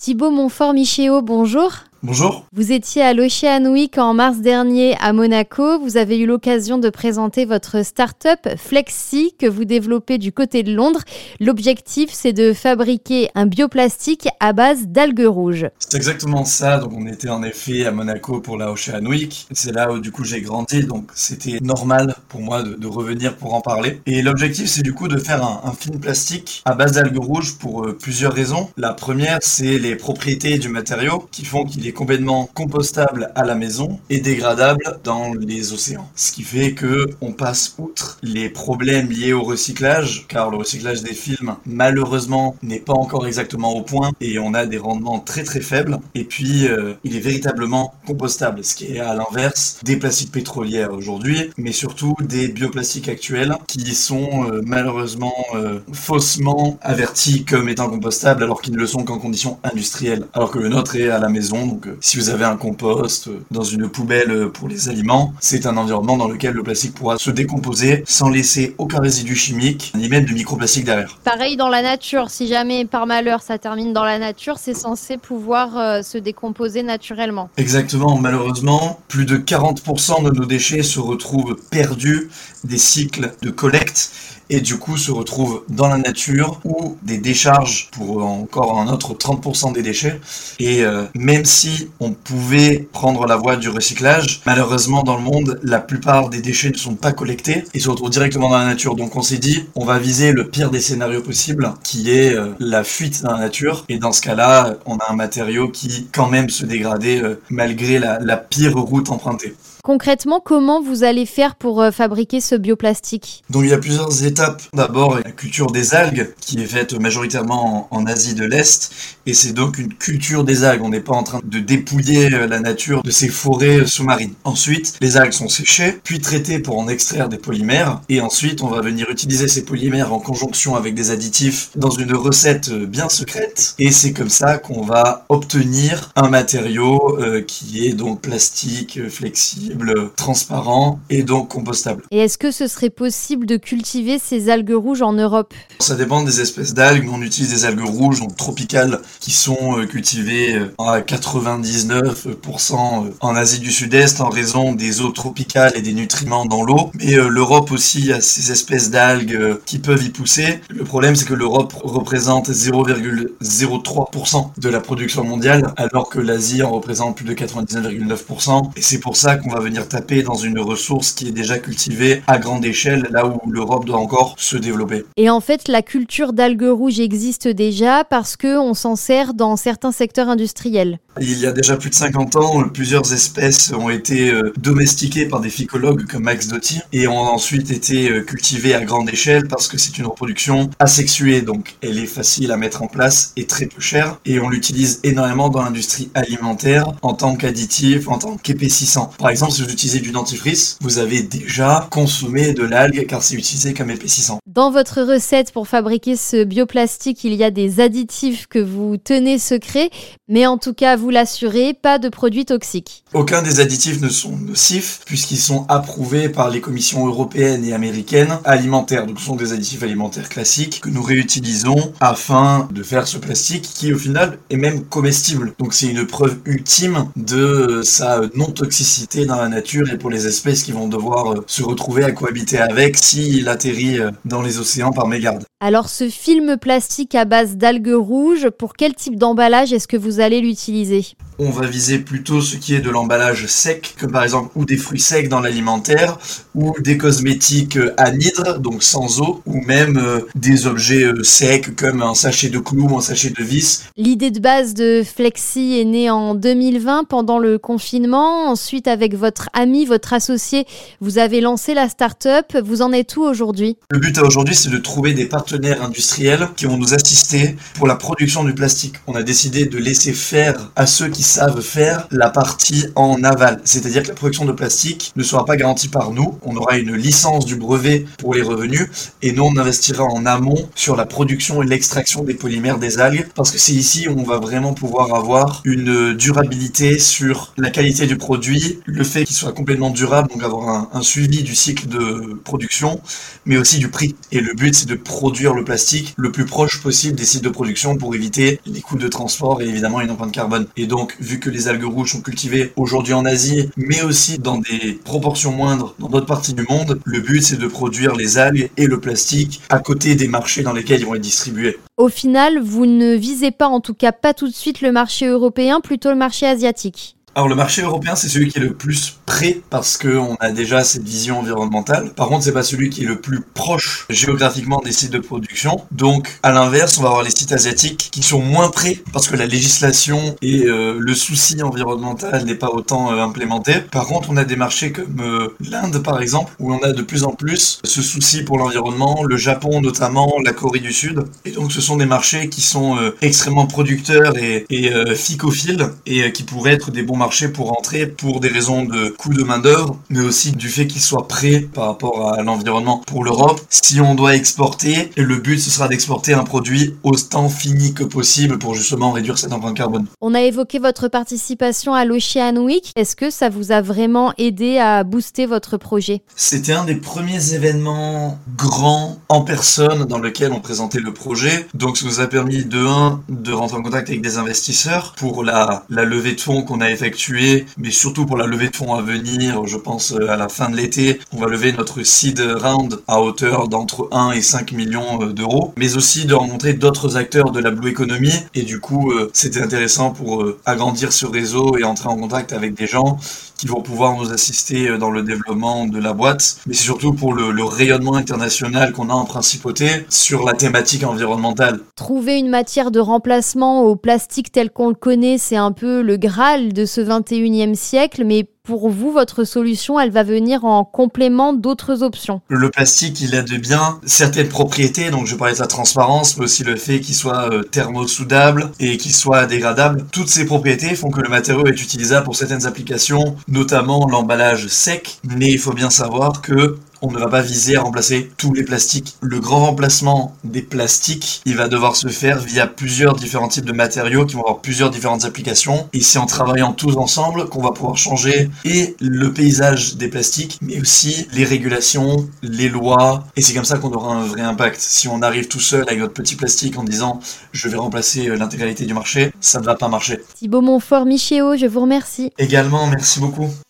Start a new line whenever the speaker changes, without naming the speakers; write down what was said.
Thibaut Montfort-Michéo, bonjour.
Bonjour.
Vous étiez à l'Ocean Week en mars dernier à Monaco. Vous avez eu l'occasion de présenter votre start-up Flexi que vous développez du côté de Londres. L'objectif, c'est de fabriquer un bioplastique à base d'algues rouges.
C'est exactement ça. Donc, on était en effet à Monaco pour la Ocean Week. C'est là où, du coup, j'ai grandi. Donc, c'était normal pour moi de, revenir pour en parler. Et l'objectif, c'est du coup de faire un, film plastique à base d'algues rouges pour euh, plusieurs raisons. La première, c'est les propriétés du matériau qui font qu'il complètement compostable à la maison et dégradable dans les océans. Ce qui fait que on passe outre les problèmes liés au recyclage, car le recyclage des films malheureusement n'est pas encore exactement au point et on a des rendements très très faibles. Et puis euh, il est véritablement compostable, ce qui est à l'inverse des plastiques pétrolières aujourd'hui, mais surtout des bioplastiques actuels qui sont euh, malheureusement euh, faussement avertis comme étant compostables alors qu'ils ne le sont qu'en conditions industrielles, alors que le nôtre est à la maison donc euh, si vous avez un compost euh, dans une poubelle euh, pour les aliments, c'est un environnement dans lequel le plastique pourra se décomposer sans laisser aucun résidu chimique, ni même de microplastique derrière.
Pareil dans la nature, si jamais par malheur ça termine dans la nature, c'est censé pouvoir se décomposer naturellement.
Exactement, malheureusement, plus de 40% de nos déchets se retrouvent perdus des cycles de collecte et du coup se retrouvent dans la nature ou des décharges pour encore un autre 30% des déchets. Et euh, même si on pouvait prendre la voie du recyclage, malheureusement dans le monde, la plupart des déchets ne sont pas collectés et se retrouvent directement dans la nature. Donc on s'est dit, on va viser le pire des scénarios possibles, qui est euh, la fuite dans la nature. Et dans ce cas-là, on a un matériau qui quand même se dégradait euh, malgré la pire route empruntée.
Concrètement, comment vous allez faire pour euh, fabriquer ce bioplastique?
Donc il y a plusieurs étapes. D'abord, la culture des algues qui est faite majoritairement en, Asie de l'Est et c'est donc une culture des algues. On n'est pas en train de dépouiller euh, la nature de ces forêts euh, sous-marines. Ensuite, les algues sont séchées, puis traitées pour en extraire des polymères et ensuite on va venir utiliser ces polymères en conjonction avec des additifs dans une recette bien secrète et c'est comme ça qu'on va obtenir un matériau qui est donc plastique, flexible transparent et donc compostable.
Et est-ce que ce serait possible de cultiver ces algues rouges en Europe?
Ça dépend des espèces d'algues. On utilise des algues rouges, donc tropicales, qui sont euh, cultivées euh, à 99% euh, en Asie du Sud-Est en raison des eaux tropicales et des nutriments dans l'eau. Mais l'Europe aussi a ces espèces d'algues qui peuvent y pousser. Le problème, c'est que l'Europe représente 0,03% de la production mondiale, alors que l'Asie en représente plus de 99,9%. Et c'est pour ça qu'on va venir taper dans une ressource qui est déjà cultivée à grande échelle, là où l'Europe doit encore se développer.
Et en fait, la culture d'algues rouges existe déjà parce qu'on s'en sert dans certains secteurs industriels.
Il y a déjà plus de 50 ans, plusieurs espèces ont été euh, domestiquées par des phycologues comme Max Doty et ont ensuite été euh, cultivées à grande échelle parce que c'est une reproduction asexuée, donc elle est facile à mettre en place et très peu chère. Et on l'utilise énormément dans l'industrie alimentaire en tant qu'additif, en tant qu'épaississant. Par exemple, si vous utilisez du dentifrice, vous avez déjà consommé de l'algue car c'est utilisé comme épaississant.
Dans votre recette pour fabriquer ce bioplastique, il y a des additifs que vous tenez secrets, mais en tout cas, vous l'assurez, pas de produits toxiques.
Aucun des additifs ne sont nocifs puisqu'ils sont approuvés par les commissions européennes et américaines alimentaires. Donc ce sont des additifs alimentaires classiques que nous réutilisons afin de faire ce plastique qui au final est même comestible. Donc c'est une preuve ultime de sa non-toxicité dans la nature et pour les espèces qui vont devoir se retrouver à cohabiter avec s'il atterrit euh, les océans par mégarde.
Alors ce film plastique à base d'algues rouges, pour quel type d'emballage est-ce que vous allez l'utiliser?
On va viser plutôt ce qui est de l'emballage sec, comme par exemple ou des fruits secs dans l'alimentaire, ou des cosmétiques anhydres, donc sans eau, ou même euh, des objets euh, secs comme un sachet de clous ou un sachet de vis.
L'idée de base de Flexi est née en 2020 pendant le confinement. Ensuite, avec votre ami, votre associé, vous avez lancé la start-up. Vous en êtes où aujourd'hui?
Le but aujourd'hui, c'est de trouver des partenaires industriels qui vont nous assister pour la production du plastique. On a décidé de laisser faire à ceux qui savent faire la partie en aval. C'est-à-dire que la production de plastique ne sera pas garantie par nous. On aura une licence du brevet pour les revenus et nous, on investira en amont sur la production et l'extraction des polymères des algues parce que c'est ici où on va vraiment pouvoir avoir une durabilité sur la qualité du produit, le fait qu'il soit complètement durable, donc avoir un, un suivi du cycle de production, mais aussi du prix. Et le but, c'est de produire le plastique le plus proche possible des sites de production pour éviter les coûts de transport et évidemment une empreinte carbone. Et donc, vu que les algues rouges sont cultivées aujourd'hui en Asie, mais aussi dans des proportions moindres dans d'autres parties du monde, le but, c'est de produire les algues et le plastique à côté des marchés dans lesquels ils vont être distribués.
Au final, vous ne visez pas, en tout cas pas tout de suite, le marché européen, plutôt le marché asiatique.
Alors le marché européen, c'est celui qui est le plus près parce qu'on a déjà cette vision environnementale. Par contre, c'est pas celui qui est le plus proche géographiquement des sites de production. Donc, à l'inverse, on va avoir les sites asiatiques qui sont moins près parce que la législation et euh, le souci environnemental n'est pas autant euh, implémenté. Par contre, on a des marchés comme euh, l'Inde, par exemple, où on a de plus en plus ce souci pour l'environnement, le Japon notamment, la Corée du Sud. Et donc, ce sont des marchés qui sont extrêmement producteurs et, et phicophiles et qui pourraient être des bons marchés pour entrer pour des raisons de coût de main d'œuvre, mais aussi du fait qu'il soit prêt par rapport à l'environnement pour l'Europe. Si on doit exporter, le but ce sera d'exporter un produit autant fini que possible pour justement réduire cette empreinte carbone.
On a évoqué votre participation à l'Ocean Week. Est-ce que ça vous a vraiment aidé à booster votre projet?
C'était un des premiers événements grands en personne dans lequel on présentait le projet. Donc ça nous a permis de 1 de rentrer en contact avec des investisseurs pour la, la levée de fonds qu'on a effectuée mais surtout pour la levée de fonds à venir, je pense euh, à la fin de l'été, on va lever notre seed round à hauteur d'entre 1 et 5 millions euh, d'euros, mais aussi de rencontrer d'autres acteurs de la blue economy, et du coup, euh, c'était intéressant pour agrandir ce réseau et entrer en contact avec des gens qui vont pouvoir nous assister dans le développement de la boîte, mais c'est surtout pour le, le rayonnement international qu'on a en principauté sur la thématique environnementale.
Trouver une matière de remplacement au plastique tel qu'on le connaît, c'est un peu le Graal de ce 21e siècle, mais pour vous, votre solution, elle va venir en complément d'autres options
Le plastique, il a de bien certaines propriétés, donc je parlais de sa transparence, mais aussi le fait qu'il soit euh, thermosoudable et qu'il soit dégradable. Toutes ces propriétés font que le matériau est utilisable pour certaines applications, notamment l'emballage sec, mais il faut bien savoir que on ne va pas viser à remplacer tous les plastiques. Le grand remplacement des plastiques, il va devoir se faire via plusieurs différents types de matériaux qui vont avoir plusieurs différentes applications. Et c'est en travaillant tous ensemble qu'on va pouvoir changer et le paysage des plastiques, mais aussi les régulations, les lois. Et c'est comme ça qu'on aura un vrai impact. Si on arrive tout seul avec notre petit plastique en disant je vais remplacer euh, l'intégralité du marché, ça ne va pas marcher.
Thibaut Montfort, Michéo, je vous remercie.
Également, merci beaucoup.